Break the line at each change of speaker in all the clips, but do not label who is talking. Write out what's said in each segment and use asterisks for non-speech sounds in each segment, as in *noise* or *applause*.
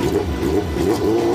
Yeah, yeah, yeah.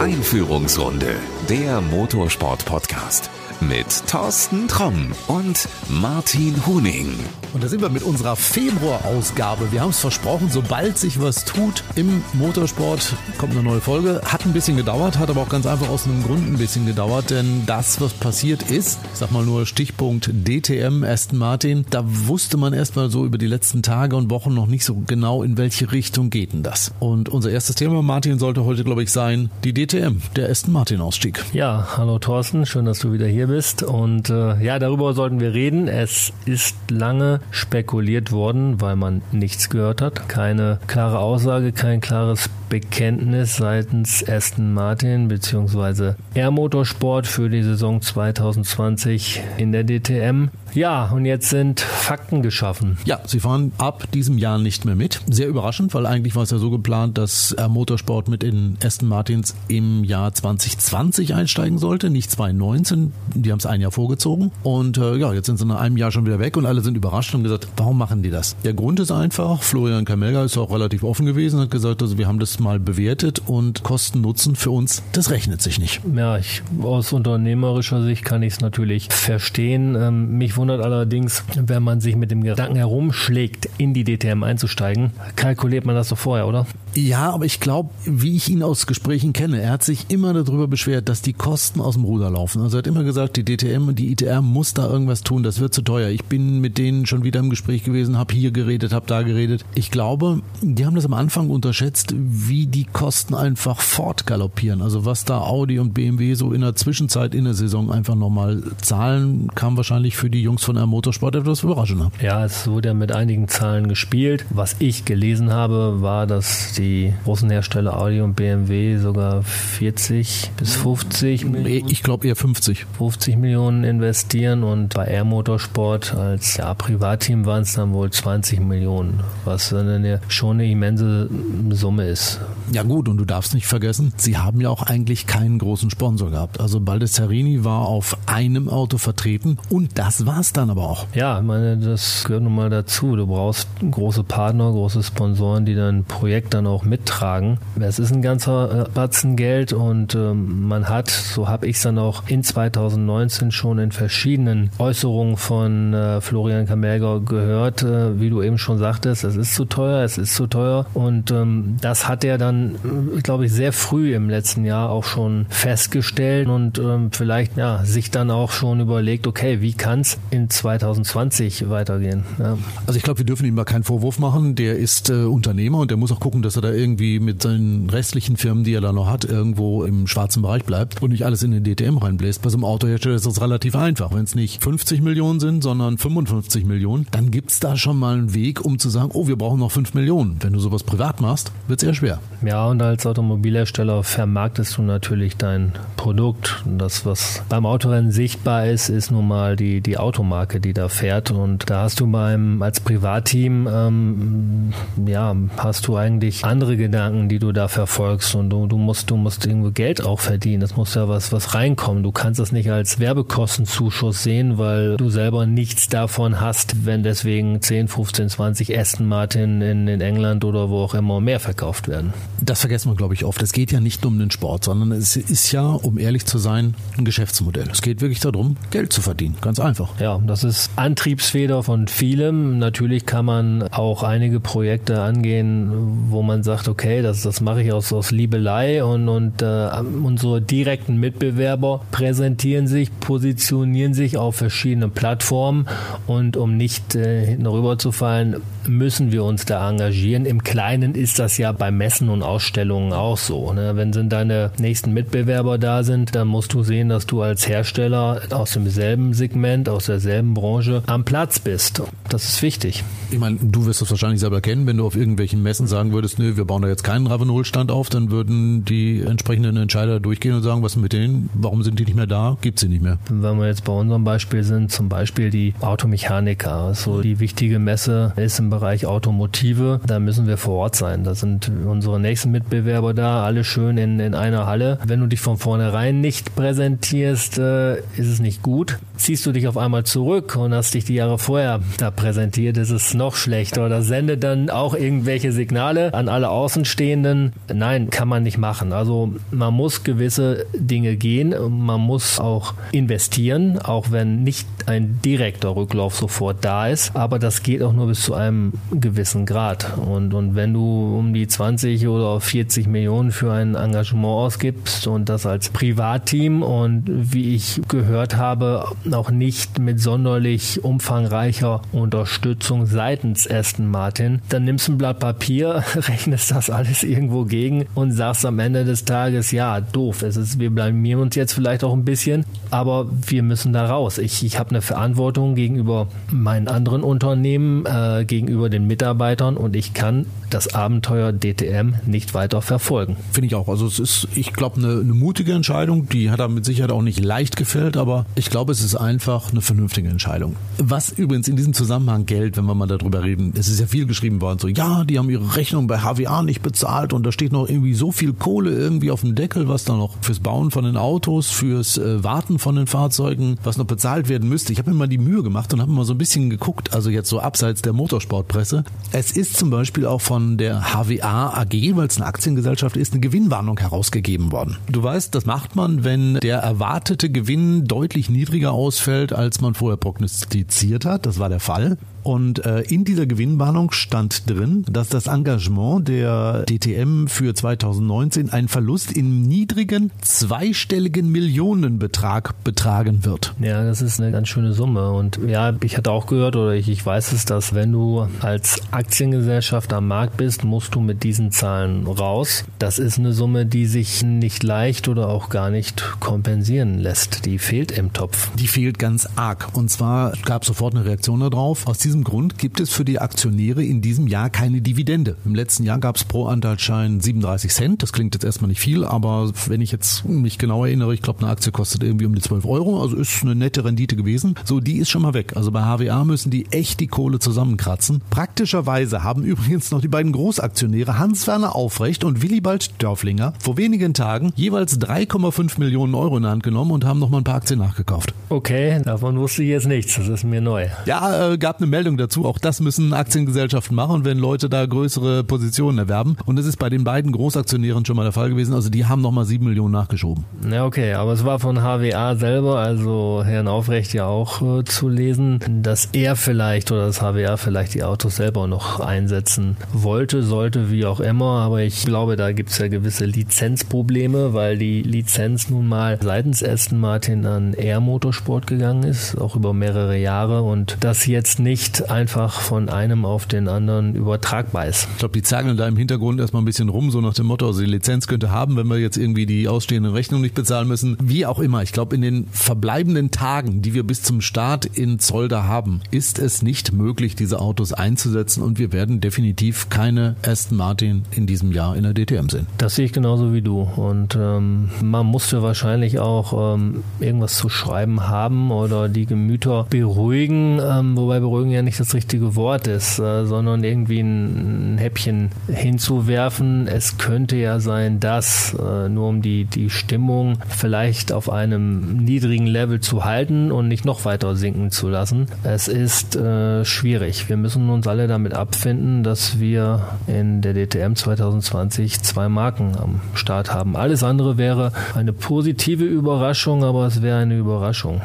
Einführungsrunde, der Motorsport-Podcast mit Thorsten Tromm und Martin Huning.
Und da sind wir mit unserer Februar-Ausgabe. Wir haben es versprochen, sobald sich was tut im Motorsport, kommt eine neue Folge. Hat ein bisschen gedauert, hat aber auch ganz einfach aus einem Grund ein bisschen gedauert, denn das, was passiert ist, ich sag mal nur Stichpunkt DTM Aston Martin, da wusste man erstmal so über die letzten Tage und Wochen noch nicht so genau, in welche Richtung geht denn das. Und unser erstes Thema, Martin, sollte heute, glaube ich, sein, die DTM, der Aston Martin Ausstieg.
Ja, hallo Thorsten, schön, dass du wieder hier bist. Und äh, ja, darüber sollten wir reden. Es ist lange spekuliert worden, weil man nichts gehört hat. Keine klare Aussage, kein klares Bekenntnis seitens Aston Martin bzw. Air Motorsport für die Saison 2020 in der DTM. Ja, und jetzt sind Fakten geschaffen.
Ja, sie fahren ab diesem Jahr nicht mehr mit. Sehr überraschend, weil eigentlich war es ja so geplant, dass Air Motorsport mit in Aston Martins im Jahr 2020 einsteigen sollte, nicht 2019. Die haben es ein Jahr vorgezogen. Und äh, ja, jetzt sind sie nach einem Jahr schon wieder weg und alle sind überrascht und gesagt, warum machen die das? Der Grund ist einfach, Florian Kamelga ist auch relativ offen gewesen, hat gesagt, also wir haben das mal bewertet und Kosten-Nutzen für uns, das rechnet sich nicht.
Ja, ich, aus unternehmerischer Sicht kann ich es natürlich verstehen. Ähm, mich wundert allerdings, wenn man sich mit dem Gedanken herumschlägt, in die DTM einzusteigen, kalkuliert man das so vorher, oder?
Ja, aber ich glaube, wie ich ihn aus Gesprächen kenne, er hat sich immer darüber beschwert, dass die Kosten aus dem Ruder laufen. Also er hat immer gesagt, die DTM und die ITR muss da irgendwas tun, das wird zu teuer. Ich bin mit denen schon wieder im Gespräch gewesen, habe hier geredet, habe da geredet. Ich glaube, die haben das am Anfang unterschätzt, wie die Kosten einfach fortgaloppieren. Also was da Audi und BMW so in der Zwischenzeit in der Saison einfach nochmal zahlen, kam wahrscheinlich für die Jungs von R Motorsport etwas überraschender.
Ja, es wurde ja mit einigen Zahlen gespielt. Was ich gelesen habe, war, dass die großen Hersteller Audi und BMW sogar 40 bis 50
Millionen. Ich glaube eher 50.
50 Millionen investieren und bei Air Motorsport als ja, Privatteam waren es dann wohl 20 Millionen, was eine, schon eine immense Summe ist.
Ja gut, und du darfst nicht vergessen, sie haben ja auch eigentlich keinen großen Sponsor gehabt. Also Baldessarini war auf einem Auto vertreten und das war es dann aber auch.
Ja, ich meine, das gehört nun mal dazu. Du brauchst große Partner, große Sponsoren, die dein Projekt dann auch mittragen. Es ist ein ganzer äh, Batzen Geld und ähm, man hat, so habe ich es dann auch in 2019 schon in verschiedenen Äußerungen von äh, Florian Kamelger gehört, äh, wie du eben schon sagtest, es ist zu teuer, es ist zu teuer und ähm, das hat er dann, äh, glaube ich, sehr früh im letzten Jahr auch schon festgestellt und ähm, vielleicht ja, sich dann auch schon überlegt, okay, wie kann es in 2020 weitergehen? Ja.
Also ich glaube, wir dürfen ihm mal keinen Vorwurf machen. Der ist äh, Unternehmer und der muss auch gucken, dass er da irgendwie mit seinen restlichen Firmen, die er da noch hat, irgendwo im schwarzen Bereich bleibt und nicht alles in den DTM reinbläst. Bei so einem Autohersteller ist das relativ einfach. Wenn es nicht 50 Millionen sind, sondern 55 Millionen, dann gibt es da schon mal einen Weg, um zu sagen, oh, wir brauchen noch 5 Millionen. Wenn du sowas privat machst, wird es eher schwer.
Ja, und als Automobilhersteller vermarktest du natürlich dein Produkt. Das, was beim Autorennen sichtbar ist, ist nun mal die, die Automarke, die da fährt. Und da hast du beim als Privatteam ähm, ja, hast du eigentlich andere Gedanken, die du da verfolgst. Und du, du musst, du musst irgendwo Geld auch verdienen. Es muss ja was, was reinkommen. Du kannst das nicht als Werbekostenzuschuss sehen, weil du selber nichts davon hast, wenn deswegen 10, 15, 20 Aston Martin in, in England oder wo auch immer mehr verkauft werden.
Das vergessen wir, glaube ich, oft. Es geht ja nicht um den Sport, sondern es ist ja, um ehrlich zu sein, ein Geschäftsmodell. Es geht wirklich darum, Geld zu verdienen. Ganz einfach.
Ja, das ist Antriebsfeder von vielem. Natürlich kann man auch einige Projekte angehen, wo man sagt, okay, das, das mache ich aus, aus Liebelei und, und äh, unsere direkten Mitbewerber präsentieren sich, positionieren sich auf verschiedenen Plattformen und um nicht äh, hinten fallen, müssen wir uns da engagieren. Im Kleinen ist das ja bei Messen und Ausstellungen auch so. Ne? Wenn sind deine nächsten Mitbewerber da sind, dann musst du sehen, dass du als Hersteller aus demselben Segment, aus derselben Branche am Platz bist. Das ist wichtig.
Ich meine, du wirst das wahrscheinlich selber kennen, wenn du auf irgendwelchen Messen sagen würdest, nö, wir bauen da jetzt keinen Ravenol-Stand auf, dann würden die entsprechenden Entscheider durchgehen und sagen, was mit denen? Warum sind die nicht mehr da? Gibt sie nicht mehr.
Wenn wir jetzt bei unserem Beispiel sind, zum Beispiel die Automechaniker, also die wichtige Messe ist im Bereich Automotive, da müssen wir vor Ort sein. Da sind unsere nächsten Mitbewerber da, alle schön in, in einer Halle. Wenn du dich von vornherein nicht präsentierst, äh, ist es nicht gut. ziehst du dich auf einmal zurück und hast dich die Jahre vorher da präsentiert, ist es noch schlechter. Oder sende dann auch irgendwelche Signale an alle Außenstehenden. Nein, kann man nicht machen. Also man muss gewisse Dinge gehen, man muss auch investieren, auch wenn nicht ein direkter Rücklauf sofort da ist. Aber das geht auch nur bis zu einem gewissen Grad. Und, und wenn du um die 20 oder 40 Millionen für ein Engagement ausgibst und das als Privatteam. Und wie ich gehört habe, auch nicht mit sonderlich umfangreicher Unterstützung seitens Aston Martin, dann nimmst du ein Blatt Papier, *laughs* rechnest das alles irgendwo gegen und sagst am Ende des Tages, ja, doof, es. Ist, wir blamieren uns jetzt vielleicht auch ein bisschen, aber wir müssen da raus. Ich, ich habe eine Verantwortung gegenüber meinen anderen Unternehmen, äh, gegenüber den Mitarbeitern und ich kann das Abenteuer DTM nicht weiter verfolgen.
Finde ich auch. Also es ist, ich glaube, eine, eine mutige Entscheidung. Die hat er mit Sicherheit auch nicht leicht gefällt, aber ich glaube, es ist einfach eine vernünftige Entscheidung. Was übrigens in diesem Zusammenhang Geld, wenn wir mal darüber reden, es ist ja viel geschrieben worden, so ja, die haben ihre Rechnung bei HWA nicht bezahlt und da steht noch irgendwie so viel Kohle irgendwie auf dem Deckel, was da noch fürs Bauen von den Autos, fürs äh, Warten von den Fahrzeugen, was noch bezahlt werden müsste. Ich habe mir mal die Mühe gemacht und habe mal so ein bisschen geguckt, also jetzt so abseits der Motorsportpresse. Es ist zum Beispiel auch von von der HWA AG, weil es eine Aktiengesellschaft ist, eine Gewinnwarnung herausgegeben worden. Du weißt, das macht man, wenn der erwartete Gewinn deutlich niedriger ausfällt, als man vorher prognostiziert hat. Das war der Fall. Und äh, in dieser Gewinnwarnung stand drin, dass das Engagement der DTM für 2019 einen Verlust im niedrigen zweistelligen Millionenbetrag betragen wird.
Ja, das ist eine ganz schöne Summe. Und ja, ich hatte auch gehört oder ich, ich weiß es, dass wenn du als Aktiengesellschaft am Markt bist, musst du mit diesen Zahlen raus. Das ist eine Summe, die sich nicht leicht oder auch gar nicht kompensieren lässt. Die fehlt im Topf.
Die fehlt ganz arg. Und zwar gab es sofort eine Reaktion darauf. Aus diesem Grund gibt es für die Aktionäre in diesem Jahr keine Dividende. Im letzten Jahr gab es pro Anteilsschein 37 Cent. Das klingt jetzt erstmal nicht viel, aber wenn ich jetzt mich genau erinnere, ich glaube, eine Aktie kostet irgendwie um die 12 Euro, also ist eine nette Rendite gewesen. So, die ist schon mal weg. Also bei HWA müssen die echt die Kohle zusammenkratzen. Praktischerweise haben *laughs* übrigens noch die beiden Großaktionäre Hans-Werner Aufrecht und Willibald Dörflinger vor wenigen Tagen jeweils 3,5 Millionen Euro in die Hand genommen und haben noch mal ein paar Aktien nachgekauft.
Okay, davon wusste ich jetzt nichts. Das ist mir neu.
Ja, äh, gab eine Meldung dazu. Auch das müssen Aktiengesellschaften machen, wenn Leute da größere Positionen erwerben. Und das ist bei den beiden Großaktionären schon mal der Fall gewesen. Also die haben nochmal sieben Millionen nachgeschoben.
Ja, okay. Aber es war von HWA selber, also Herrn Aufrecht ja auch äh, zu lesen, dass er vielleicht oder das HWA vielleicht die Autos selber noch einsetzen wollte, sollte, wie auch immer. Aber ich glaube, da gibt es ja gewisse Lizenzprobleme, weil die Lizenz nun mal seitens Aston Martin an Air Motorsport gegangen ist, auch über mehrere Jahre. Und das jetzt nicht nicht einfach von einem auf den anderen übertragbar ist.
Ich glaube, die zagen da im Hintergrund erstmal ein bisschen rum, so nach dem Motto, also die Lizenz könnte haben, wenn wir jetzt irgendwie die ausstehenden Rechnungen nicht bezahlen müssen. Wie auch immer. Ich glaube, in den verbleibenden Tagen, die wir bis zum Start in Zolder haben, ist es nicht möglich, diese Autos einzusetzen und wir werden definitiv keine Aston Martin in diesem Jahr in der DTM sehen.
Das sehe ich genauso wie du. Und ähm, man musste wahrscheinlich auch ähm, irgendwas zu schreiben haben oder die Gemüter beruhigen, ähm, wobei beruhigen ja ja nicht das richtige Wort ist, äh, sondern irgendwie ein, Häppchen hinzuwerfen. Es könnte ja sein, dass, äh, nur um die, die Stimmung vielleicht auf einem niedrigen Level zu halten und nicht noch weiter sinken zu lassen. Es ist äh, schwierig. Wir müssen uns alle damit abfinden, dass wir in der DTM 2020 zwei Marken am Start haben. Alles andere wäre eine positive Überraschung, aber es wäre eine Überraschung.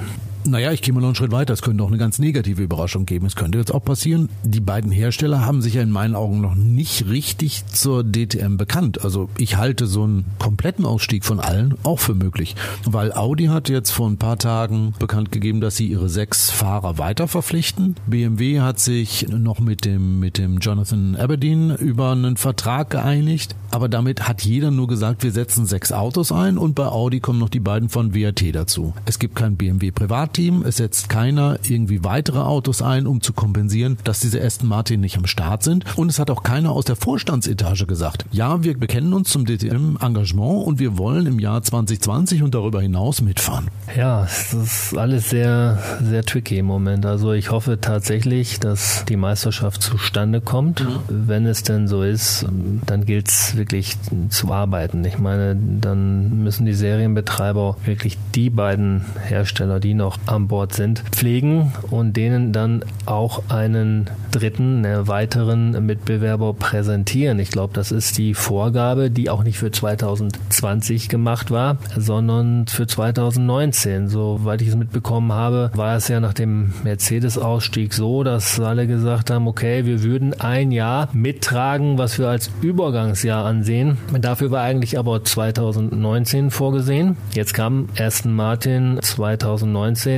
Naja, ich gehe mal noch einen Schritt weiter. Es könnte auch eine ganz negative Überraschung geben. Es könnte jetzt auch passieren, die beiden Hersteller haben sich ja in meinen Augen noch nicht richtig zur DTM bekannt. Also ich halte so einen kompletten Ausstieg von allen auch für möglich. Weil Audi hat jetzt vor ein paar Tagen bekannt gegeben, dass sie ihre sechs Fahrer weiter verpflichten. BMW hat sich noch mit dem, mit dem Jonathan Aberdeen über einen Vertrag geeinigt. Aber damit hat jeder nur gesagt, wir setzen sechs Autos ein und bei Audi kommen noch die beiden von WRT dazu. Es gibt kein BMW Privat Team. Es setzt keiner irgendwie weitere Autos ein, um zu kompensieren, dass diese Aston Martin nicht am Start sind. Und es hat auch keiner aus der Vorstandsetage gesagt, ja, wir bekennen uns zum DTM-Engagement und wir wollen im Jahr 2020 und darüber hinaus mitfahren.
Ja, es ist alles sehr, sehr tricky im Moment. Also ich hoffe tatsächlich, dass die Meisterschaft zustande kommt. Mhm. Wenn es denn so ist, dann gilt es wirklich zu arbeiten. Ich meine, dann müssen die Serienbetreiber wirklich die beiden Hersteller, die noch an Bord sind, pflegen und denen dann auch einen dritten, einen weiteren Mitbewerber präsentieren. Ich glaube, das ist die Vorgabe, die auch nicht für 2020 gemacht war, sondern für 2019. Soweit ich es mitbekommen habe, war es ja nach dem Mercedes-Ausstieg so, dass alle gesagt haben, okay, wir würden ein Jahr mittragen, was wir als Übergangsjahr ansehen. Dafür war eigentlich aber 2019 vorgesehen. Jetzt kam Aston Martin 2019.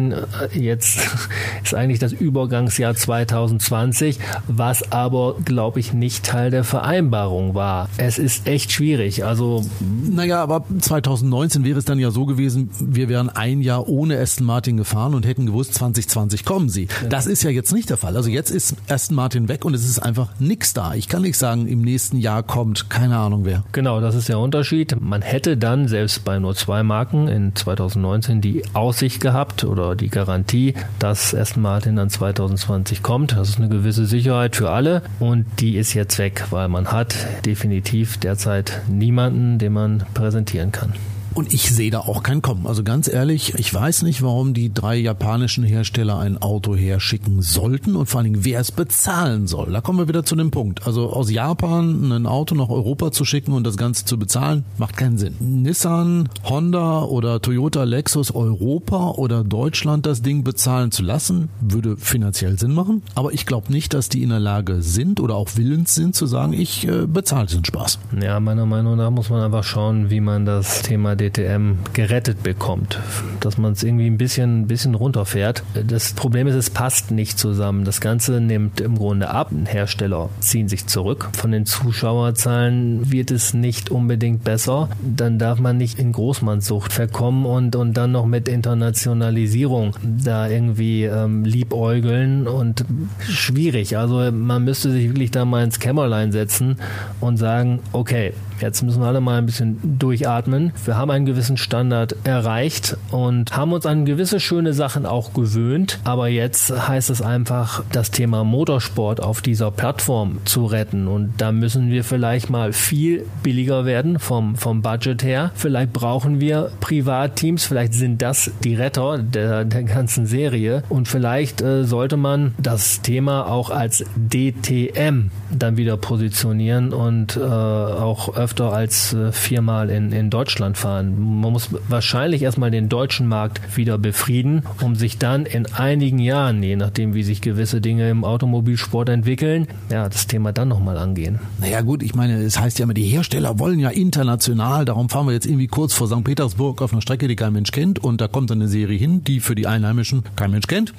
Jetzt *laughs* ist eigentlich das Übergangsjahr 2020, was aber, glaube ich, nicht Teil der Vereinbarung war. Es ist echt schwierig. Also
naja, aber 2019 wäre es dann ja so gewesen, wir wären ein Jahr ohne Aston Martin gefahren und hätten gewusst, 2020 kommen sie. Das ist ja jetzt nicht der Fall. Also jetzt ist Aston Martin weg und es ist einfach nichts da. Ich kann nicht sagen, im nächsten Jahr kommt keine Ahnung wer.
Genau, das ist der Unterschied. Man hätte dann selbst bei nur zwei Marken in 2019 die Aussicht gehabt oder die Garantie, dass Aston Martin dann 2020 kommt. Das ist eine gewisse Sicherheit für alle und die ist jetzt weg, weil man hat definitiv derzeit niemanden, den man präsentieren kann.
Und ich sehe da auch kein Kommen. Also ganz ehrlich, ich weiß nicht, warum die drei japanischen Hersteller ein Auto herschicken sollten und vor allen Dingen, wer es bezahlen soll. Da kommen wir wieder zu dem Punkt. Also aus Japan ein Auto nach Europa zu schicken und das Ganze zu bezahlen, macht keinen Sinn. Nissan, Honda oder Toyota, Lexus Europa oder Deutschland das Ding bezahlen zu lassen, würde finanziell Sinn machen. Aber ich glaube nicht, dass die in der Lage sind oder auch willens sind zu sagen, ich äh, bezahle den Spaß.
Ja, meiner Meinung nach muss man einfach schauen, wie man das Thema DTM gerettet bekommt, dass man es irgendwie ein bisschen, ein bisschen runterfährt. Das Problem ist, es passt nicht zusammen. Das Ganze nimmt im Grunde ab. Hersteller ziehen sich zurück. Von den Zuschauerzahlen wird es nicht unbedingt besser. Dann darf man nicht in Großmannssucht verkommen und, und dann noch mit Internationalisierung da irgendwie ähm, liebäugeln und schwierig. Also man müsste sich wirklich da mal ins Kämmerlein setzen und sagen, okay, Jetzt müssen wir alle mal ein bisschen durchatmen. Wir haben einen gewissen Standard erreicht und haben uns an gewisse schöne Sachen auch gewöhnt. Aber jetzt heißt es einfach, das Thema Motorsport auf dieser Plattform zu retten. Und da müssen wir vielleicht mal viel billiger werden vom, vom Budget her. Vielleicht brauchen wir Privatteams. Vielleicht sind das die Retter der, der ganzen Serie. Und vielleicht äh, sollte man das Thema auch als DTM dann wieder positionieren und äh, auch öfter als äh, viermal in, in Deutschland fahren. Man muss wahrscheinlich erstmal den deutschen Markt wieder befrieden, um sich dann in einigen Jahren, je nachdem wie sich gewisse Dinge im Automobilsport entwickeln, ja, das Thema dann nochmal angehen.
Naja gut, ich meine, es heißt ja immer, die Hersteller wollen ja international, darum fahren wir jetzt irgendwie kurz vor St. Petersburg auf einer Strecke, die kein Mensch kennt und da kommt dann eine Serie hin, die für die Einheimischen kein Mensch kennt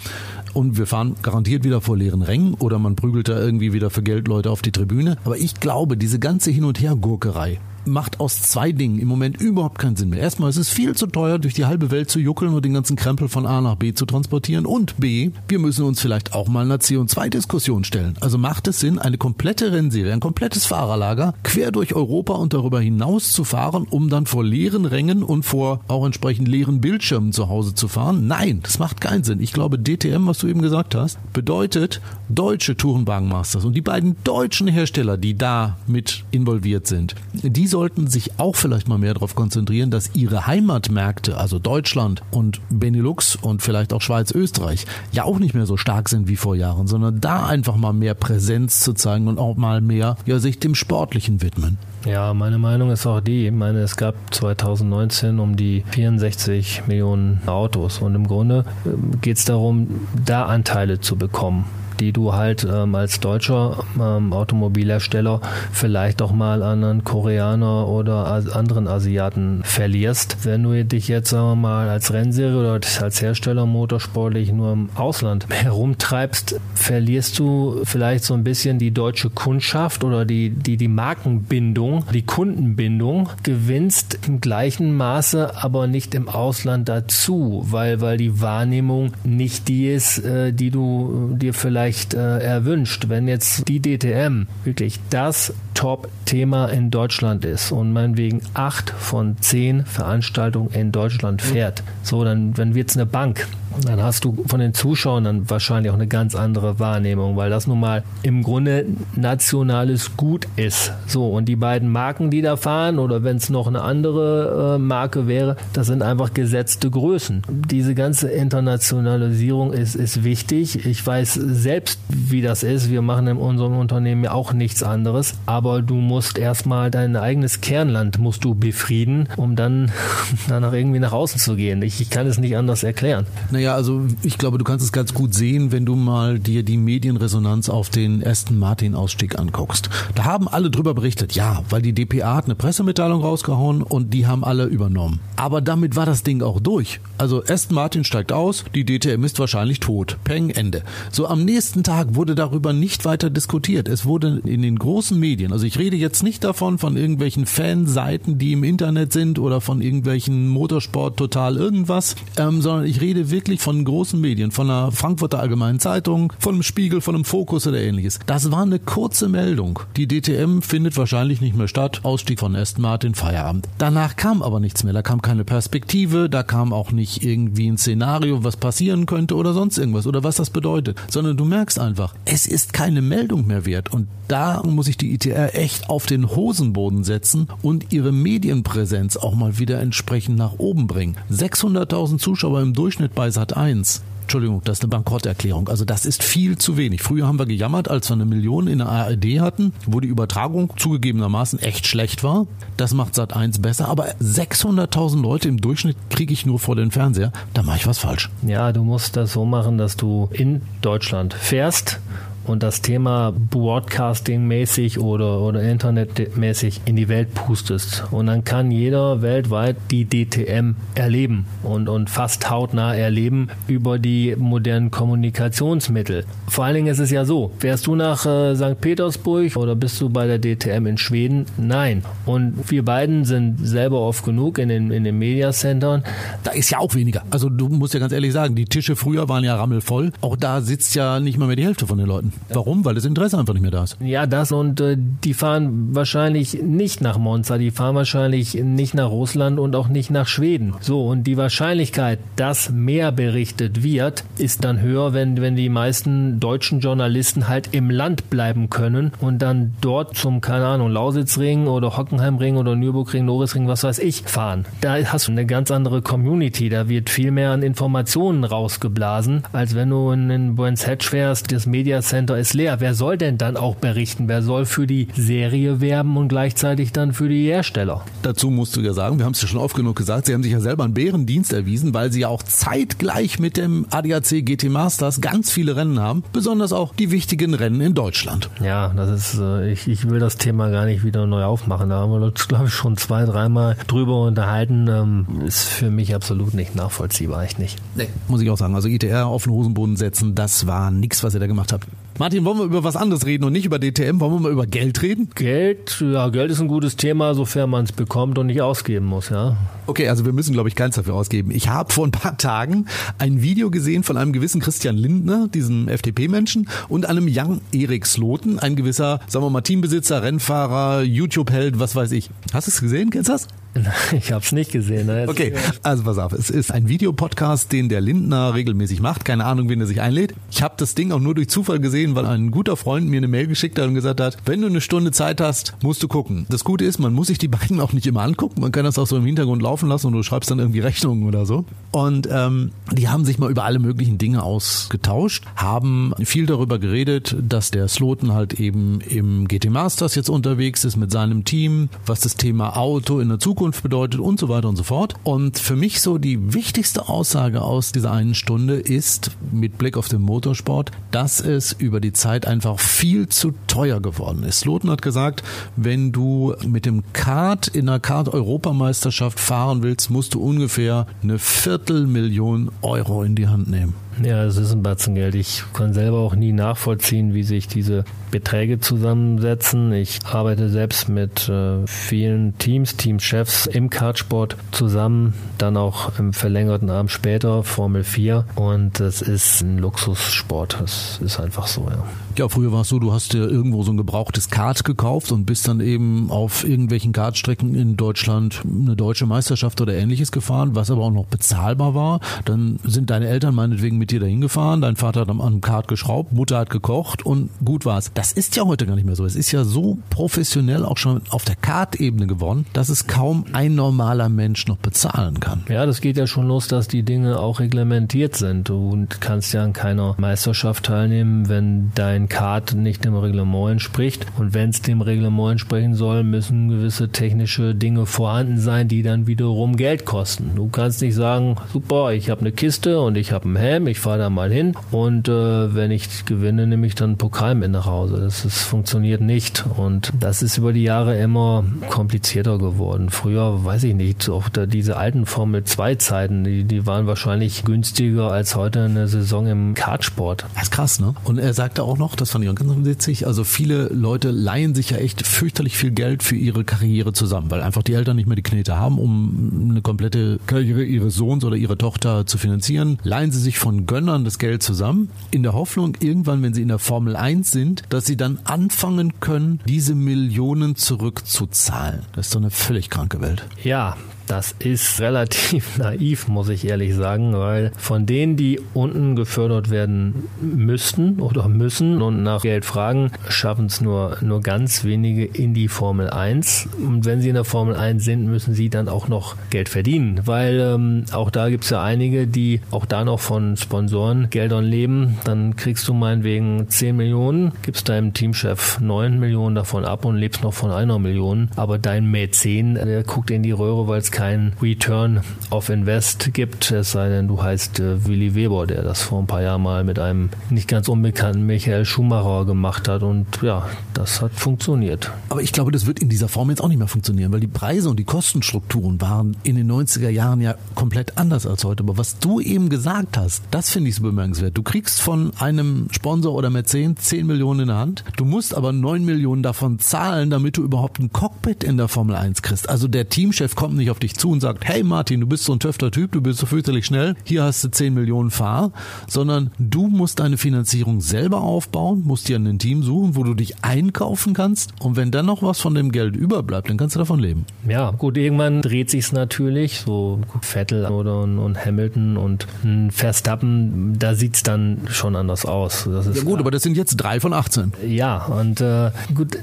und wir fahren garantiert wieder vor leeren Rängen oder man prügelt da irgendwie wieder für Geld Leute auf die Tribüne. Aber ich glaube, diese ganze Hin- und Her-Gurkerei, Brei. Macht aus zwei Dingen im Moment überhaupt keinen Sinn mehr. Erstmal ist es viel zu teuer, durch die halbe Welt zu juckeln und den ganzen Krempel von A nach B zu transportieren. Und B, wir müssen uns vielleicht auch mal einer CO2-Diskussion stellen. Also macht es Sinn, eine komplette Rennserie, ein komplettes Fahrerlager quer durch Europa und darüber hinaus zu fahren, um dann vor leeren Rängen und vor auch entsprechend leeren Bildschirmen zu Hause zu fahren? Nein, das macht keinen Sinn. Ich glaube, DTM, was du eben gesagt hast, bedeutet deutsche Tourenwagenmasters und die beiden deutschen Hersteller, die da mit involviert sind, die sollten sich auch vielleicht mal mehr darauf konzentrieren, dass ihre Heimatmärkte, also Deutschland und Benelux und vielleicht auch Schweiz, Österreich, ja auch nicht mehr so stark sind wie vor Jahren, sondern da einfach mal mehr Präsenz zu zeigen und auch mal mehr ja, sich dem Sportlichen widmen.
Ja, meine Meinung ist auch die. Ich meine, es gab 2019 um die 64 Millionen Autos und im Grunde ähm, geht es darum, da Anteile zu bekommen die du halt ähm, als deutscher ähm, Automobilhersteller vielleicht auch mal an einen Koreaner oder anderen Asiaten verlierst. Wenn du dich jetzt, sagen wir mal, als Rennserie oder als Hersteller motorsportlich nur im Ausland herumtreibst, verlierst du vielleicht so ein bisschen die deutsche Kundschaft oder die, die, die Markenbindung, die Kundenbindung, gewinnst im gleichen Maße, aber nicht im Ausland dazu, weil, weil die Wahrnehmung nicht die ist, äh, die du dir vielleicht vielleicht äh, erwünscht, wenn jetzt die DTM wirklich das Top-Thema in Deutschland ist und meinetwegen acht von zehn Veranstaltungen in Deutschland fährt, so dann, dann wird es eine Bank dann hast du von den Zuschauern dann wahrscheinlich auch eine ganz andere Wahrnehmung, weil das nun mal im Grunde nationales Gut ist. So, und die beiden Marken, die da fahren, oder wenn es noch eine andere äh, Marke wäre, das sind einfach gesetzte Größen. Diese ganze Internationalisierung ist, ist wichtig. Ich weiß selbst, wie das ist. Wir machen in unserem Unternehmen ja auch nichts anderes. Aber du musst erstmal dein eigenes Kernland musst du befrieden, um dann *laughs* danach irgendwie nach außen zu gehen. Ich, ich kann es nicht anders erklären.
Naja, naja, also ich glaube, du kannst es ganz gut sehen, wenn du mal dir die Medienresonanz auf den Aston Martin Ausstieg anguckst. Da haben alle drüber berichtet, ja, weil die DPA hat eine Pressemitteilung rausgehauen und die haben alle übernommen. Aber damit war das Ding auch durch. Also Aston Martin steigt aus, die DTM ist wahrscheinlich tot. Peng, Ende. So am nächsten Tag wurde darüber nicht weiter diskutiert. Es wurde in den großen Medien, also ich rede jetzt nicht davon von irgendwelchen Fanseiten, die im Internet sind oder von irgendwelchen Motorsport total irgendwas, ähm, sondern ich rede wirklich wirklich von großen Medien, von der Frankfurter Allgemeinen Zeitung, von einem Spiegel, von einem Fokus oder ähnliches. Das war eine kurze Meldung. Die DTM findet wahrscheinlich nicht mehr statt. Ausstieg von Aston Martin, Feierabend. Danach kam aber nichts mehr. Da kam keine Perspektive, da kam auch nicht irgendwie ein Szenario, was passieren könnte oder sonst irgendwas oder was das bedeutet, sondern du merkst einfach, es ist keine Meldung mehr wert. Und da muss sich die ITR echt auf den Hosenboden setzen und ihre Medienpräsenz auch mal wieder entsprechend nach oben bringen. 600.000 Zuschauer im Durchschnitt bei Sat 1. Entschuldigung, das ist eine Bankrotterklärung. Also das ist viel zu wenig. Früher haben wir gejammert, als wir eine Million in der ARD hatten, wo die Übertragung zugegebenermaßen echt schlecht war. Das macht Sat 1 besser, aber 600.000 Leute im Durchschnitt kriege ich nur vor den Fernseher. Da mache ich was falsch.
Ja, du musst das so machen, dass du in Deutschland fährst und das Thema Broadcasting-mäßig oder, oder Internet-mäßig in die Welt pustest. Und dann kann jeder weltweit die DTM erleben und, und fast hautnah erleben über die modernen Kommunikationsmittel. Vor allen Dingen ist es ja so, fährst du nach äh, St. Petersburg oder bist du bei der DTM in Schweden? Nein. Und wir beiden sind selber oft genug in den, in den Mediacentern.
Da ist ja auch weniger. Also du musst ja ganz ehrlich sagen, die Tische früher waren ja rammelvoll. Auch da sitzt ja nicht mal mehr die Hälfte von den Leuten. Warum? Weil das Interesse einfach nicht mehr da ist.
Ja, das und äh, die fahren wahrscheinlich nicht nach Monza, die fahren wahrscheinlich nicht nach Russland und auch nicht nach Schweden. So, und die Wahrscheinlichkeit, dass mehr berichtet wird, ist dann höher, wenn, wenn die meisten deutschen Journalisten halt im Land bleiben können und dann dort zum, keine Ahnung, Lausitzring oder Hockenheimring oder Nürburgring, Norrisring, was weiß ich, fahren. Da hast du eine ganz andere Community, da wird viel mehr an Informationen rausgeblasen, als wenn du in Buenos Hedge fährst, das Media Center ist leer. Wer soll denn dann auch berichten? Wer soll für die Serie werben und gleichzeitig dann für die Hersteller?
Dazu musst du ja sagen, wir haben es ja schon oft genug gesagt, sie haben sich ja selber einen Bärendienst erwiesen, weil sie ja auch zeitgleich mit dem ADAC GT Masters ganz viele Rennen haben, besonders auch die wichtigen Rennen in Deutschland.
Ja, das ist, äh, ich, ich will das Thema gar nicht wieder neu aufmachen. Da haben wir uns, glaube ich, schon zwei, dreimal drüber unterhalten. Ähm, ist für mich absolut nicht nachvollziehbar, echt nicht.
Nee, muss ich auch sagen. Also ITR auf den Hosenboden setzen, das war nichts, was ihr da gemacht habt. Martin, wollen wir über was anderes reden und nicht über DTM? Wollen wir mal über Geld reden?
Geld, ja, Geld ist ein gutes Thema, sofern man es bekommt und nicht ausgeben muss, ja.
Okay, also wir müssen, glaube ich, keins dafür ausgeben. Ich habe vor ein paar Tagen ein Video gesehen von einem gewissen Christian Lindner, diesem FDP-Menschen, und einem Jan Erik Sloten, ein gewisser, sagen wir mal, Teambesitzer, Rennfahrer, YouTube-Held, was weiß ich. Hast du es gesehen? Kennst du das? *laughs*
Ich habe es nicht gesehen. Ne?
Okay, also pass auf. Es ist ein Videopodcast, den der Lindner regelmäßig macht. Keine Ahnung, wen er sich einlädt. Ich habe das Ding auch nur durch Zufall gesehen, weil ein guter Freund mir eine Mail geschickt hat und gesagt hat, wenn du eine Stunde Zeit hast, musst du gucken. Das Gute ist, man muss sich die beiden *laughs* auch nicht immer angucken. Man kann das auch so im Hintergrund laufen lassen und du schreibst dann irgendwie Rechnungen oder so. Und ähm, die haben sich mal über alle möglichen Dinge ausgetauscht, haben viel darüber geredet, dass der Sloten halt eben im GT Masters jetzt unterwegs ist mit seinem Team, was das Thema Auto in der Zukunft bedeutet und so weiter und so fort. Und für mich so die wichtigste Aussage aus dieser einen Stunde ist, mit Blick auf den Motorsport, dass es über die Zeit einfach viel zu teuer geworden ist. Loten hat gesagt, wenn du mit dem Kart in einer Kart-Europameisterschaft fahren willst, musst du ungefähr eine Viertelmillion Euro in die Hand nehmen.
Ja, es ist ein Batzen Geld. Ich kann selber auch nie nachvollziehen, wie sich diese Beträge zusammensetzen. Ich arbeite selbst mit äh, vielen Teams, Teamchefs im Kartsport zusammen, dann auch im verlängerten Arm später, Formel 4. Und es ist ein Luxussport. Es ist einfach so, ja.
Ja, früher war es so, du hast dir irgendwo so ein gebrauchtes Kart gekauft und bist dann eben auf irgendwelchen Kartstrecken in Deutschland eine deutsche Meisterschaft oder ähnliches gefahren, was aber auch noch bezahlbar war. Dann sind deine Eltern meinetwegen mit dir dahin gefahren, dein Vater hat am, am Kart geschraubt, Mutter hat gekocht und gut war's. Das ist ja heute gar nicht mehr so. Es ist ja so professionell auch schon auf der Kartebene geworden, dass es kaum ein normaler Mensch noch bezahlen kann.
Ja, das geht ja schon los, dass die Dinge auch reglementiert sind. Du kannst ja an keiner Meisterschaft teilnehmen, wenn dein Kart nicht dem Reglement entspricht. Und wenn es dem Reglement entsprechen soll, müssen gewisse technische Dinge vorhanden sein, die dann wiederum Geld kosten. Du kannst nicht sagen, super, ich habe eine Kiste und ich habe einen Helm, ich fahre da mal hin und äh, wenn ich gewinne, nehme ich dann einen Pokal mit nach Hause. Das ist, funktioniert nicht. Und das ist über die Jahre immer komplizierter geworden. Früher, weiß ich nicht, auch da diese alten Formel 2 Zeiten, die, die waren wahrscheinlich günstiger als heute eine Saison im Kartsport.
Das ist krass, ne? Und er sagte auch noch, das fand ich auch ganz witzig, also viele Leute leihen sich ja echt fürchterlich viel Geld für ihre Karriere zusammen, weil einfach die Eltern nicht mehr die Knete haben, um eine komplette Karriere ihres Sohns oder ihrer Tochter zu finanzieren. Leihen sie sich von Gönnern das Geld zusammen, in der Hoffnung, irgendwann, wenn sie in der Formel 1 sind, dass sie dann anfangen können, diese Millionen zurückzuzahlen. Das ist so eine völlig kranke Welt.
Ja, das ist relativ *laughs* naiv, muss ich ehrlich sagen, weil von denen, die unten gefördert werden müssten oder müssen und nach Geld fragen, schaffen es nur, nur ganz wenige in die Formel 1. Und wenn sie in der Formel 1 sind, müssen sie dann auch noch Geld verdienen, weil ähm, auch da gibt es ja einige, die auch da noch von Sponsoren Geldern leben. Dann kriegst du meinetwegen 10 Millionen, gibst deinem Teamchef 9 Millionen davon ab und lebst noch von einer Million. Aber dein Mäzen, der guckt in die Röhre, weil es kein Return of Invest gibt, es sei denn, du heißt äh, Willy Weber, der das vor ein paar Jahren mal mit einem nicht ganz unbekannten Michael Schumacher gemacht hat und ja, das hat funktioniert.
Aber ich glaube, das wird in dieser Form jetzt auch nicht mehr funktionieren, weil die Preise und die Kostenstrukturen waren in den 90er Jahren ja komplett anders als heute. Aber was du eben gesagt hast, das finde ich so bemerkenswert. Du kriegst von einem Sponsor oder Mäzen 10 Millionen in der Hand, du musst aber 9 Millionen davon zahlen, damit du überhaupt ein Cockpit in der Formel 1 kriegst. Also der Teamchef kommt nicht auf dich zu und sagt, hey Martin, du bist so ein töfter Typ, du bist so fürchterlich schnell, hier hast du 10 Millionen Fahr, sondern du musst deine Finanzierung selber aufbauen, musst dir ein Team suchen, wo du dich einkaufen kannst und wenn dann noch was von dem Geld überbleibt, dann kannst du davon leben.
Ja, gut, irgendwann dreht sich's natürlich, so Vettel oder und Hamilton und Verstappen, da sieht's dann schon anders aus.
ja gut, klar. aber das sind jetzt drei von 18.
Ja, und äh, gut,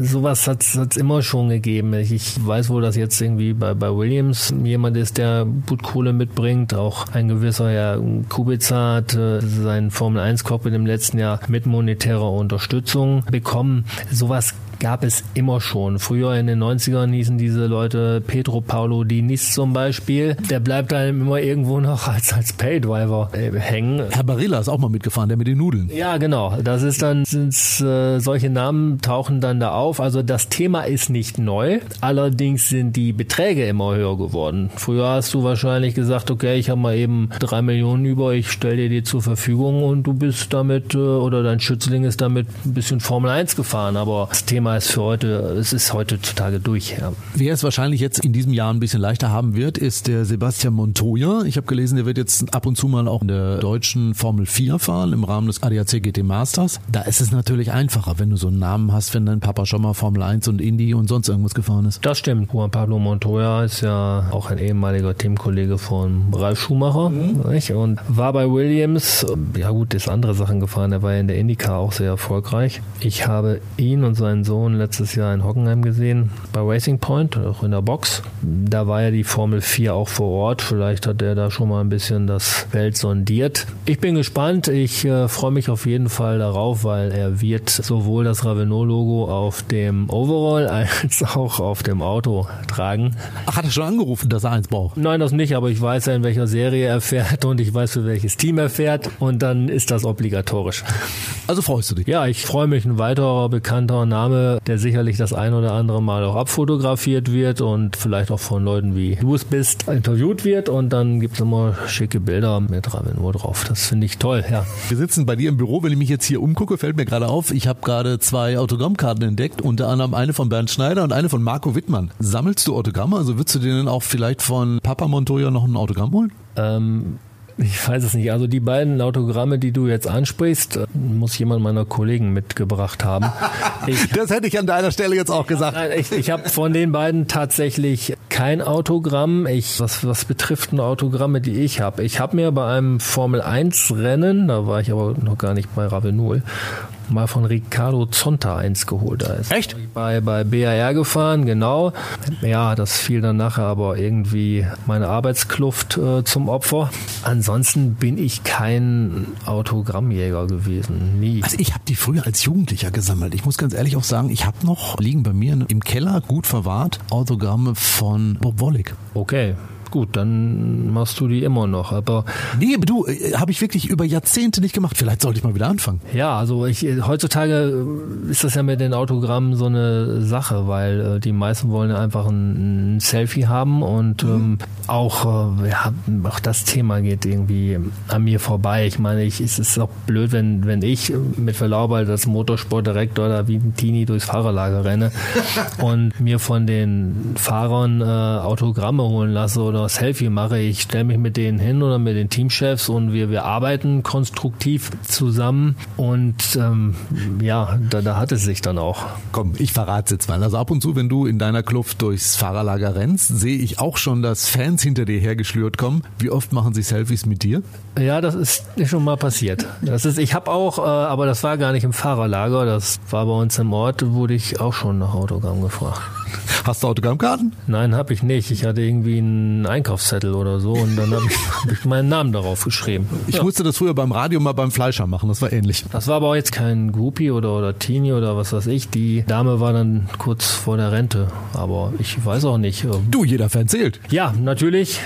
sowas hat's, hat's immer schon gegeben. Ich, ich weiß wohl, dass jetzt irgendwie bei, bei Williams jemand ist, der gut Kohle mitbringt. Auch ein gewisser ja, Kubica hat äh, sein Formel 1 Cockpit im letzten Jahr mit monetärer Unterstützung bekommen. Sowas gab es immer schon. Früher in den 90ern hießen diese Leute Pedro Paulo Diniz zum Beispiel. Der bleibt dann immer irgendwo noch als, als Paydriver äh, hängen.
Herr Barilla ist auch mal mitgefahren, der mit den Nudeln.
Ja, genau. Das ist dann, sind's, äh, solche Namen tauchen dann da auf. Also das Thema ist nicht neu. Allerdings sind die Beträge immer höher geworden. Früher hast du wahrscheinlich gesagt, okay, ich habe mal eben drei Millionen über, ich stelle dir die zur Verfügung und du bist damit, äh, oder dein Schützling ist damit ein bisschen Formel 1 gefahren. Aber das Thema Thema ist für heute, es ist heutzutage durch. Ja.
Wer es wahrscheinlich jetzt in diesem Jahr ein bisschen leichter haben wird, ist der Sebastian Montoya. Ich habe gelesen, der wird jetzt ab und zu mal auch in der deutschen Formel 4 fahren im Rahmen des ADAC GT Masters. Da ist es natürlich einfacher, wenn du so einen Namen hast, wenn dein Papa schon mal Formel 1 und Indy und sonst irgendwas gefahren ist.
Das stimmt. Juan Pablo Montoya ist ja auch ein ehemaliger Teamkollege von Ralf Schumacher mhm. und war bei Williams, ja gut, ist andere Sachen gefahren. Er war ja in der IndyCar auch sehr erfolgreich. Ich habe ihn und seinen Sohn Sohn letztes Jahr in Hockenheim gesehen, bei Racing Point, auch in der Box. Da war ja die Formel 4 auch vor Ort. Vielleicht hat er da schon mal ein bisschen das Feld sondiert. Ich bin gespannt. Ich äh, freue mich auf jeden Fall darauf, weil er wird sowohl das Ravenot-Logo auf dem Overall *laughs* als auch auf dem Auto tragen.
Ach, hat er schon angerufen, dass er eins braucht?
Nein, das nicht, aber ich weiß ja, in welcher Serie er fährt und ich weiß, für welches Team er fährt und dann ist das obligatorisch.
Also freust du dich?
Ja, ich freue mich. Ein weiterer bekannter Name Kunde, der sicherlich das ein oder andere Mal auch abfotografiert wird und vielleicht auch von Leuten wie du es bist interviewt wird und dann gibt es immer schicke Bilder mit Ravenur drauf. Das finde ich toll, ja.
Wir sitzen bei dir im Büro, wenn ich mich jetzt hier umgucke, fällt mir gerade auf, ich habe gerade zwei Autogrammkarten entdeckt, unter anderem eine von Bernd Schneider und eine von Marco Wittmann. Sammelst du Autogramme? Also würdest du denen auch vielleicht von Papa Montoya noch ein Autogramm holen?
Ähm, ich weiß es nicht. Also die beiden Autogramme, die du jetzt ansprichst, muss jemand meiner Kollegen mitgebracht haben.
Ich, *laughs* das hätte ich an deiner Stelle jetzt auch gesagt.
Ich, ich habe von den beiden tatsächlich kein Autogramm. Ich, was, was betrifft eine Autogramme, die ich habe. Ich habe mir bei einem Formel 1 Rennen, da war ich aber noch gar nicht bei Ravenol, mal von Ricardo Zonta eins geholt. Da ist
Echt?
Bei, bei BAR gefahren, genau. Ja, das fiel dann nachher aber irgendwie meine Arbeitskluft äh, zum Opfer. Ansonsten bin ich kein Autogrammjäger gewesen. Nie.
Also ich habe die früher als Jugendlicher gesammelt. Ich muss ganz ehrlich auch sagen, ich habe noch, liegen bei mir im Keller, gut verwahrt, Autogramme von Bob Wollig.
Okay, gut, dann machst du die immer noch. Aber
nee, du, äh, habe ich wirklich über Jahrzehnte nicht gemacht. Vielleicht sollte ich mal wieder anfangen.
Ja, also ich, heutzutage ist das ja mit den Autogrammen so eine Sache, weil äh, die meisten wollen ja einfach ein, ein Selfie haben und mhm. ähm, auch, äh, ja, auch das Thema geht irgendwie an mir vorbei. Ich meine, ich, es ist auch blöd, wenn, wenn ich mit Verlaub als Motorsportdirektor da wie ein Teenie durchs Fahrerlager renne *laughs* und mir von den Fahrern äh, Autogramme holen lasse oder oder Selfie mache. Ich stelle mich mit denen hin oder mit den Teamchefs und wir, wir arbeiten konstruktiv zusammen und ähm, ja, da, da hat es sich dann auch.
Komm, ich verrate jetzt mal. Also ab und zu, wenn du in deiner Kluft durchs Fahrerlager rennst, sehe ich auch schon, dass Fans hinter dir hergeschlürt kommen. Wie oft machen sie Selfies mit dir?
Ja, das ist schon mal passiert. Das ist, ich habe auch, äh, aber das war gar nicht im Fahrerlager, das war bei uns im Ort, wurde ich auch schon nach Autogramm gefragt.
Hast du Autogrammkarten?
Nein, habe ich nicht. Ich hatte irgendwie einen Einkaufszettel oder so und dann habe ich, *laughs* hab ich, meinen Namen darauf geschrieben.
Ich ja. musste das früher beim Radio mal beim Fleischer machen, das war ähnlich.
Das war aber auch jetzt kein Groupie oder, oder Teenie oder was weiß ich. Die Dame war dann kurz vor der Rente, aber ich weiß auch nicht. Ähm,
du, jeder Fan zählt.
Ja, natürlich.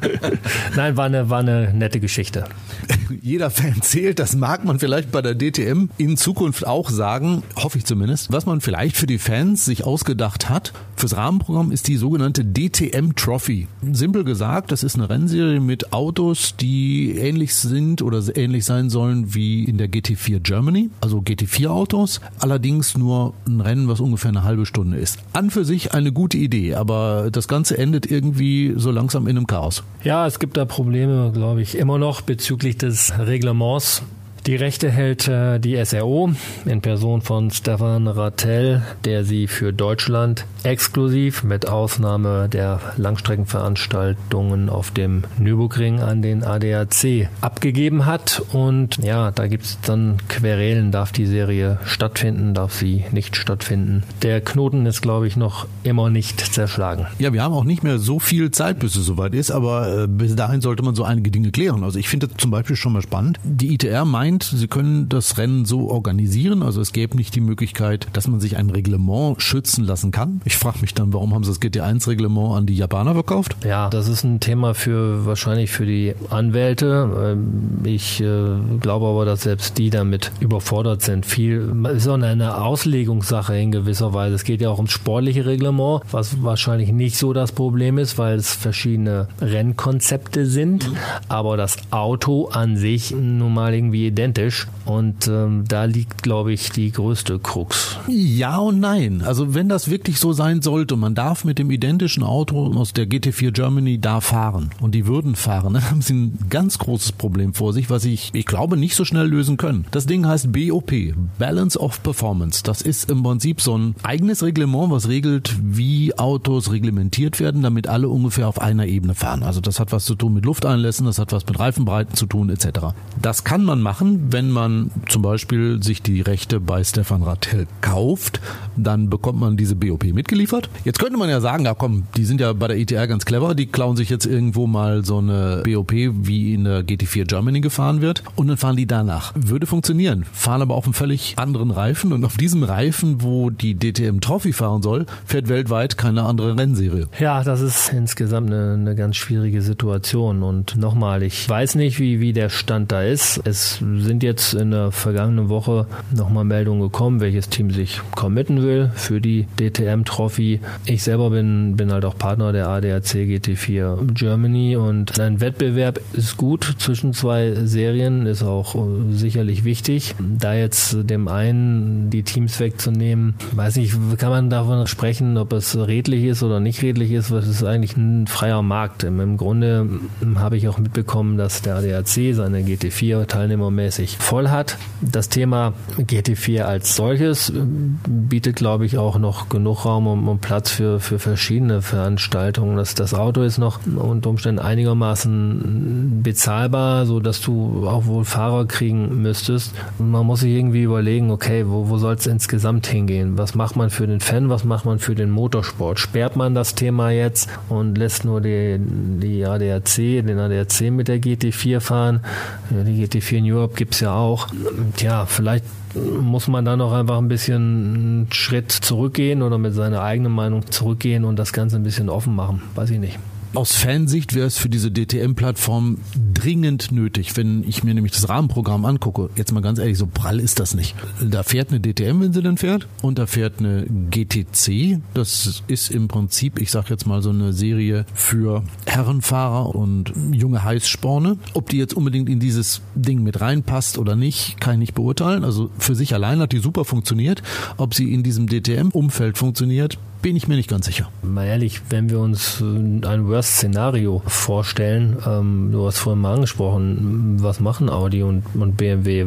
*laughs* Nein, war eine, war eine nette Geschichte. *laughs*
Jeder Fan zählt, das mag man vielleicht bei der DTM in Zukunft auch sagen, hoffe ich zumindest. Was man vielleicht für die Fans sich ausgedacht hat, fürs Rahmenprogramm ist die sogenannte DTM Trophy. Simpel gesagt, das ist eine Rennserie mit Autos, die ähnlich sind oder ähnlich sein sollen wie in der GT4 Germany, also GT4 Autos, allerdings nur ein Rennen, was ungefähr eine halbe Stunde ist. An für sich eine gute Idee, aber das Ganze endet irgendwie so langsam in einem Chaos.
Ja, es gibt da Probleme, glaube ich, immer noch bezüglich des Reglements. Die Rechte hält äh, die SRO in Person von Stefan Rattel, der sie für Deutschland exklusiv mit Ausnahme der Langstreckenveranstaltungen auf dem Nürburgring an den ADAC abgegeben hat. Und ja, da gibt es dann Querelen. Darf die Serie stattfinden, darf sie nicht stattfinden? Der Knoten ist, glaube ich, noch immer nicht zerschlagen.
Ja, wir haben auch nicht mehr so viel Zeit, bis es soweit ist, aber äh, bis dahin sollte man so einige Dinge klären. Also ich finde zum Beispiel schon mal spannend. Die ITR meint, sie können das Rennen so organisieren. Also es gäbe nicht die Möglichkeit, dass man sich ein Reglement schützen lassen kann. Ich frage mich dann, warum haben sie das GT1-Reglement an die Japaner verkauft?
Ja, das ist ein Thema für wahrscheinlich für die Anwälte. Ähm, ich äh, glaube aber, dass selbst die damit überfordert sind. Viel ist auch eine Auslegungssache in gewisser Weise. Es geht ja auch ums sportliche Reglement, was wahrscheinlich nicht so das Problem ist, weil es verschiedene Rennkonzepte sind. Mhm. Aber das Auto an sich nun mal irgendwie identisch identisch und ähm, da liegt, glaube ich, die größte Krux.
Ja und nein. Also wenn das wirklich so sein sollte, man darf mit dem identischen Auto aus der GT4 Germany da fahren und die würden fahren, *laughs* dann haben sie ein ganz großes Problem vor sich, was ich, ich glaube, nicht so schnell lösen können. Das Ding heißt BOP, Balance of Performance. Das ist im Prinzip so ein eigenes Reglement, was regelt, wie Autos reglementiert werden, damit alle ungefähr auf einer Ebene fahren. Also das hat was zu tun mit Lufteinlässen, das hat was mit Reifenbreiten zu tun, etc. Das kann man machen, wenn man zum Beispiel sich die Rechte bei Stefan Rattel kauft, dann bekommt man diese BOP mit mitgeliefert. Jetzt könnte man ja sagen, ja komm, die sind ja bei der ETR ganz clever, die klauen sich jetzt irgendwo mal so eine BOP, wie in der GT4 Germany gefahren wird und dann fahren die danach. Würde funktionieren, fahren aber auf einem völlig anderen Reifen und auf diesem Reifen, wo die DTM Trophy fahren soll, fährt weltweit keine andere Rennserie.
Ja, das ist insgesamt eine, eine ganz schwierige Situation und nochmal, ich weiß nicht, wie, wie der Stand da ist. Es sind jetzt in in der vergangenen Woche nochmal Meldung gekommen, welches Team sich committen will für die DTM-Trophy. Ich selber bin, bin halt auch Partner der ADAC GT4 Germany und ein Wettbewerb ist gut zwischen zwei Serien, ist auch sicherlich wichtig. Da jetzt dem einen die Teams wegzunehmen, weiß nicht, kann man davon sprechen, ob es redlich ist oder nicht redlich ist, was ist eigentlich ein freier Markt. Im Grunde habe ich auch mitbekommen, dass der ADAC seine GT4 teilnehmermäßig voll hat. Das Thema GT4 als solches bietet, glaube ich, auch noch genug Raum und, Platz für, für verschiedene Veranstaltungen. Das, das Auto ist noch unter Umständen einigermaßen bezahlbar, so dass du auch wohl Fahrer kriegen müsstest. Man muss sich irgendwie überlegen, okay, wo, wo soll es insgesamt hingehen? Was macht man für den Fan? Was macht man für den Motorsport? Sperrt man das Thema jetzt und lässt nur die, die ADAC, den ADAC mit der GT4 fahren? Die GT4 in Europe gibt es ja auch. Tja, vielleicht muss man da noch einfach ein bisschen einen Schritt zurückgehen oder mit seiner eigenen Meinung zurückgehen und das Ganze ein bisschen offen machen. Weiß ich nicht.
Aus Fansicht wäre es für diese DTM-Plattform dringend nötig, wenn ich mir nämlich das Rahmenprogramm angucke. Jetzt mal ganz ehrlich, so prall ist das nicht. Da fährt eine DTM, wenn sie denn fährt, und da fährt eine GTC. Das ist im Prinzip, ich sag jetzt mal so eine Serie für Herrenfahrer und junge Heißsporne. Ob die jetzt unbedingt in dieses Ding mit reinpasst oder nicht, kann ich nicht beurteilen. Also für sich allein hat die super funktioniert. Ob sie in diesem DTM-Umfeld funktioniert, bin ich mir nicht ganz sicher.
Mal ehrlich, wenn wir uns ein Worst-Szenario vorstellen, ähm, du hast vorhin mal angesprochen, was machen Audi und, und BMW?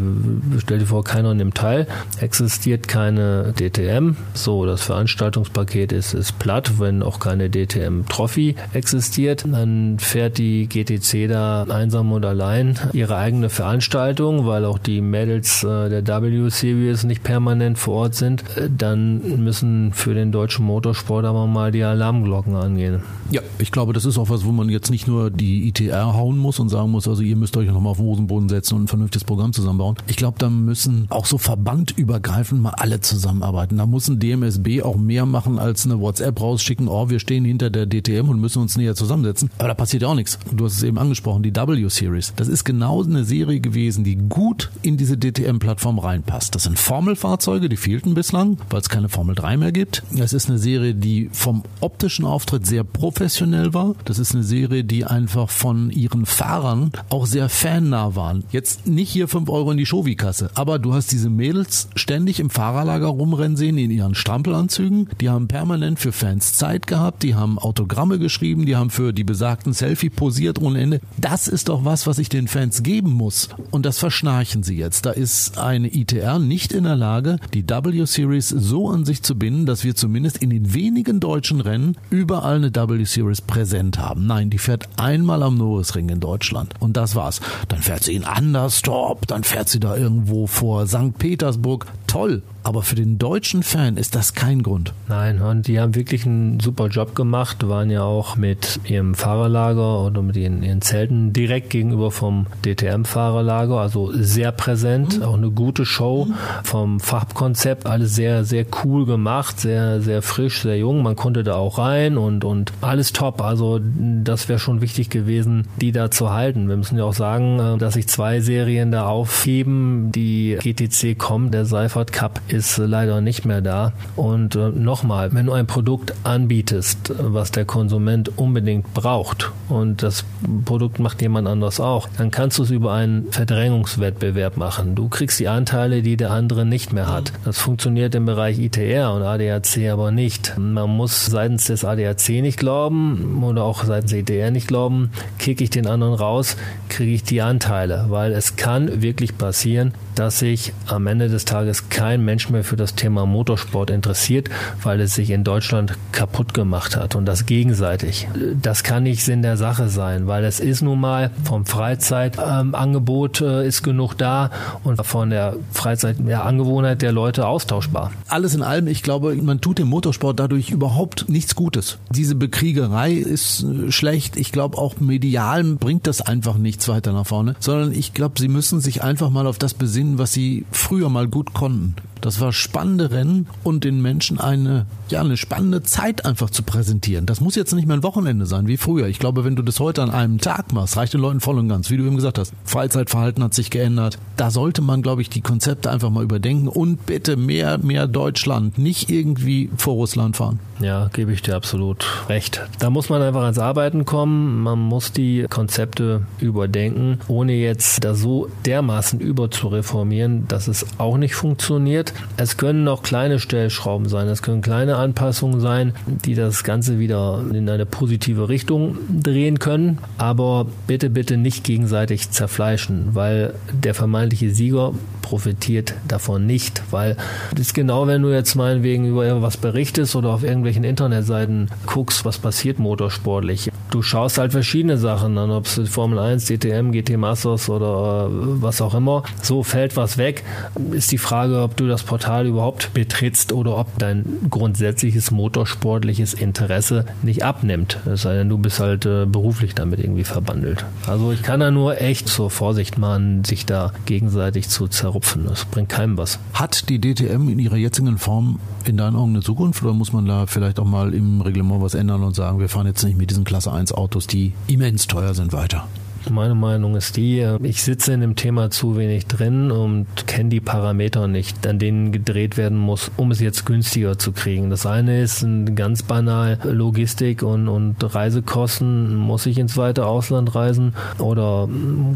Stell dir vor, keiner nimmt teil, existiert keine DTM, so, das Veranstaltungspaket ist, ist platt, wenn auch keine DTM-Trophy existiert, dann fährt die GTC da einsam und allein ihre eigene Veranstaltung, weil auch die Mädels äh, der W-Series nicht permanent vor Ort sind, äh, dann müssen für den deutschen Motor Motorsport aber mal die Alarmglocken angehen.
Ja, ich glaube, das ist auch was, wo man jetzt nicht nur die ITR hauen muss und sagen muss, also ihr müsst euch nochmal auf den Hosenboden setzen und ein vernünftiges Programm zusammenbauen. Ich glaube, da müssen auch so verbandübergreifend mal alle zusammenarbeiten. Da muss ein DMSB auch mehr machen als eine WhatsApp rausschicken, oh, wir stehen hinter der DTM und müssen uns näher zusammensetzen. Aber da passiert ja auch nichts. Du hast es eben angesprochen, die W-Series. Das ist genau eine Serie gewesen, die gut in diese DTM-Plattform reinpasst. Das sind Formelfahrzeuge, die fehlten bislang, weil es keine Formel 3 mehr gibt. Es ist eine Serie, Serie, die vom optischen Auftritt sehr professionell war. Das ist eine Serie, die einfach von ihren Fahrern auch sehr fannah waren. Jetzt nicht hier 5 Euro in die Shovi-Kasse, aber du hast diese Mädels ständig im Fahrerlager rumrennen sehen in ihren Strampelanzügen. Die haben permanent für Fans Zeit gehabt, die haben Autogramme geschrieben, die haben für die besagten Selfie posiert ohne Ende. Das ist doch was, was ich den Fans geben muss. Und das verschnarchen sie jetzt. Da ist eine ITR nicht in der Lage, die W-Series so an sich zu binden, dass wir zumindest in den den wenigen deutschen Rennen überall eine W-Series präsent haben. Nein, die fährt einmal am Norrisring in Deutschland. Und das war's. Dann fährt sie in Anderstorp, dann fährt sie da irgendwo vor St. Petersburg. Toll. Aber für den deutschen Fan ist das kein Grund.
Nein, und die haben wirklich einen super Job gemacht, waren ja auch mit ihrem Fahrerlager oder mit ihren, ihren Zelten direkt gegenüber vom DTM-Fahrerlager, also sehr präsent, mhm. auch eine gute Show mhm. vom Farbkonzept, alles sehr, sehr cool gemacht, sehr, sehr frisch, sehr jung, man konnte da auch rein und, und alles top, also das wäre schon wichtig gewesen, die da zu halten. Wir müssen ja auch sagen, äh, dass sich zwei Serien da aufheben, die GTC kommt, der Seifert Cup ist leider nicht mehr da. Und äh, nochmal, wenn du ein Produkt anbietest, was der Konsument unbedingt braucht und das Produkt macht jemand anders auch, dann kannst du es über einen Verdrängungswettbewerb machen. Du kriegst die Anteile, die der andere nicht mehr hat. Das funktioniert im Bereich ITR und ADAC aber nicht. Man muss seitens des ADAC nicht glauben oder auch seitens ITR nicht glauben, kicke ich den anderen raus, kriege ich die Anteile, weil es kann wirklich passieren, dass sich am Ende des Tages kein Mensch mehr für das Thema Motorsport interessiert, weil es sich in Deutschland kaputt gemacht hat und das gegenseitig. Das kann nicht Sinn der Sache sein, weil es ist nun mal vom Freizeitangebot äh, ist genug da und von der Freizeitangewohnheit der Leute austauschbar.
Alles in allem, ich glaube, man tut dem Motorsport dadurch überhaupt nichts Gutes. Diese Bekriegerei ist äh, schlecht. Ich glaube, auch medial bringt das einfach nichts weiter nach vorne, sondern ich glaube, sie müssen sich einfach mal auf das besinnen, was sie früher mal gut konnten. Das war spannende Rennen und den Menschen eine, ja, eine spannende Zeit einfach zu präsentieren. Das muss jetzt nicht mehr ein Wochenende sein wie früher. Ich glaube, wenn du das heute an einem Tag machst, reicht den Leuten voll und ganz, wie du eben gesagt hast. Freizeitverhalten hat sich geändert. Da sollte man, glaube ich, die Konzepte einfach mal überdenken und bitte mehr, mehr Deutschland, nicht irgendwie vor Russland fahren.
Ja, gebe ich dir absolut recht. Da muss man einfach ans Arbeiten kommen. Man muss die Konzepte überdenken, ohne jetzt da so dermaßen überzureformieren, dass es auch nicht funktioniert. Es können auch kleine Stellschrauben sein. Es können kleine Anpassungen sein, die das Ganze wieder in eine positive Richtung drehen können. Aber bitte, bitte nicht gegenseitig zerfleischen, weil der vermeintliche Sieger profitiert davon nicht, weil das ist genau, wenn du jetzt meinetwegen über was berichtest oder auf irgendwelchen Internetseiten guckst, was passiert motorsportlich. Du schaust halt verschiedene Sachen an, ob es Formel 1, DTM, GT Masters oder äh, was auch immer. So fällt was weg. Ist die Frage, ob du das Portal überhaupt betrittst oder ob dein grundsätzliches motorsportliches Interesse nicht abnimmt. Es sei denn, du bist halt äh, beruflich damit irgendwie verbandelt. Also ich kann da nur echt zur Vorsicht mahnen, sich da gegenseitig zu zerrupfen. Das bringt keinem was.
Hat die DTM in ihrer jetzigen Form in deinen Augen eine Zukunft oder muss man da vielleicht auch mal im Reglement was ändern und sagen, wir fahren jetzt nicht mit diesen Klasse 1 Autos, die immens teuer sind, weiter?
Meine Meinung ist die, ich sitze in dem Thema zu wenig drin und kenne die Parameter nicht, an denen gedreht werden muss, um es jetzt günstiger zu kriegen. Das eine ist ganz banal Logistik und, und Reisekosten. Muss ich ins weite Ausland reisen oder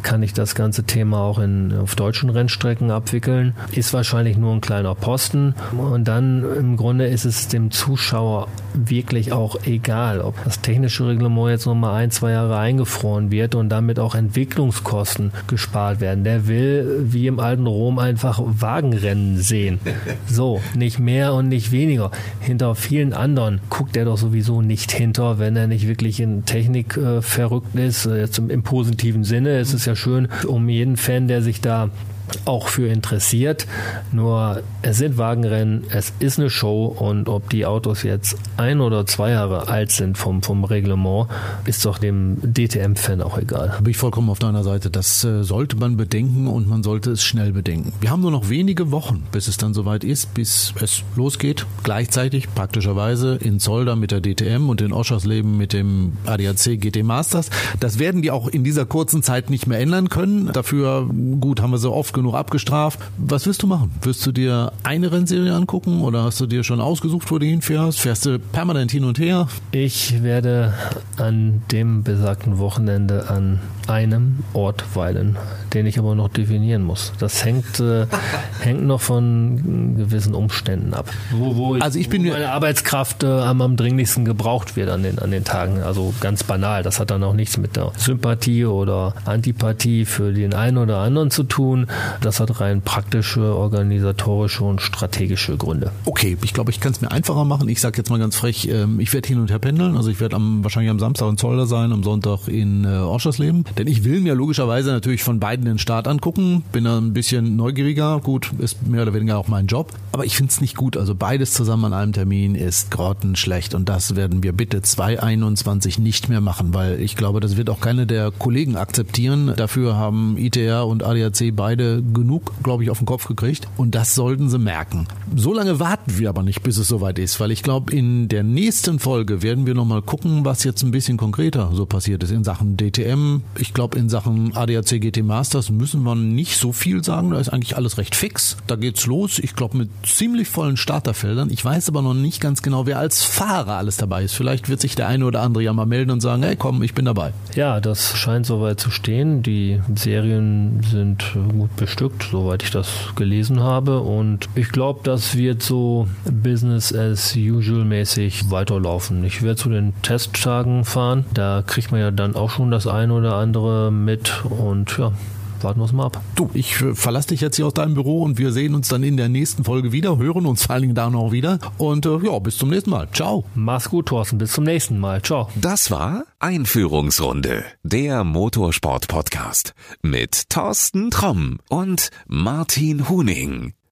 kann ich das ganze Thema auch in, auf deutschen Rennstrecken abwickeln? Ist wahrscheinlich nur ein kleiner Posten. Und dann im Grunde ist es dem Zuschauer wirklich auch egal, ob das technische Reglement jetzt nochmal ein, zwei Jahre eingefroren wird und damit auch Entwicklungskosten gespart werden. Der will, wie im alten Rom, einfach Wagenrennen sehen. So, nicht mehr und nicht weniger. Hinter vielen anderen guckt er doch sowieso nicht hinter, wenn er nicht wirklich in Technik äh, verrückt ist. Jetzt im, im positiven Sinne. Es ist ja schön um jeden Fan, der sich da auch für interessiert. Nur es sind Wagenrennen, es ist eine Show und ob die Autos jetzt ein oder zwei Jahre alt sind vom, vom Reglement, ist doch dem DTM-Fan auch egal.
Bin ich vollkommen auf deiner Seite. Das äh, sollte man bedenken und man sollte es schnell bedenken. Wir haben nur noch wenige Wochen, bis es dann soweit ist, bis es losgeht. Gleichzeitig praktischerweise in Zolder mit der DTM und in Oschersleben mit dem ADAC GT Masters. Das werden die auch in dieser kurzen Zeit nicht mehr ändern können. Dafür, gut, haben wir so oft genug abgestraft. Was wirst du machen? Wirst du dir eine Rennserie angucken oder hast du dir schon ausgesucht, wo du hinfährst? Fährst du permanent hin und her?
Ich werde an dem besagten Wochenende an einem Ort weilen, den ich aber noch definieren muss. Das hängt, äh, *laughs* hängt noch von gewissen Umständen ab. Wo, wo
also ich bin
wo meine Arbeitskraft äh, am, am dringlichsten gebraucht wird an den, an den Tagen. Also ganz banal. Das hat dann auch nichts mit der Sympathie oder Antipathie für den einen oder anderen zu tun. Das hat rein praktische, organisatorische und strategische Gründe.
Okay, ich glaube, ich kann es mir einfacher machen. Ich sage jetzt mal ganz frech, ähm, ich werde hin und her pendeln. Also ich werde am, wahrscheinlich am Samstag in Zolder sein, am Sonntag in äh, Oschersleben. Denn ich will mir logischerweise natürlich von beiden den Start angucken. Bin da ein bisschen neugieriger. Gut, ist mehr oder weniger auch mein Job. Aber ich finde es nicht gut. Also beides zusammen an einem Termin ist grottenschlecht. Und das werden wir bitte 2021 nicht mehr machen, weil ich glaube, das wird auch keine der Kollegen akzeptieren. Dafür haben ITR und ADAC beide genug, glaube ich, auf den Kopf gekriegt. Und das sollten sie merken. So lange warten wir aber nicht, bis es soweit ist, weil ich glaube, in der nächsten Folge werden wir nochmal gucken, was jetzt ein bisschen konkreter so passiert ist in Sachen DTM. Ich glaube, in Sachen ADAC GT Masters müssen wir nicht so viel sagen. Da ist eigentlich alles recht fix. Da geht's los. Ich glaube, mit ziemlich vollen Starterfeldern. Ich weiß aber noch nicht ganz genau, wer als Fahrer alles dabei ist. Vielleicht wird sich der eine oder andere ja mal melden und sagen, hey komm, ich bin dabei.
Ja, das scheint soweit zu stehen. Die Serien sind gut bestückt, soweit ich das gelesen habe. Und ich glaube, das wird so Business as usual mäßig weiterlaufen. Ich werde zu den Testtagen fahren. Da kriegt man ja dann auch schon das eine oder andere mit. Und ja, warten wir es mal ab.
Du, ich äh, verlasse dich jetzt hier aus deinem Büro und wir sehen uns dann in der nächsten Folge wieder, hören uns vor allen Dingen da noch wieder. Und äh, ja, bis zum nächsten Mal. Ciao.
Mach's gut, Thorsten. Bis zum nächsten Mal. Ciao.
Das war Einführungsrunde, der Motorsport-Podcast mit Thorsten Tromm und Martin Huning.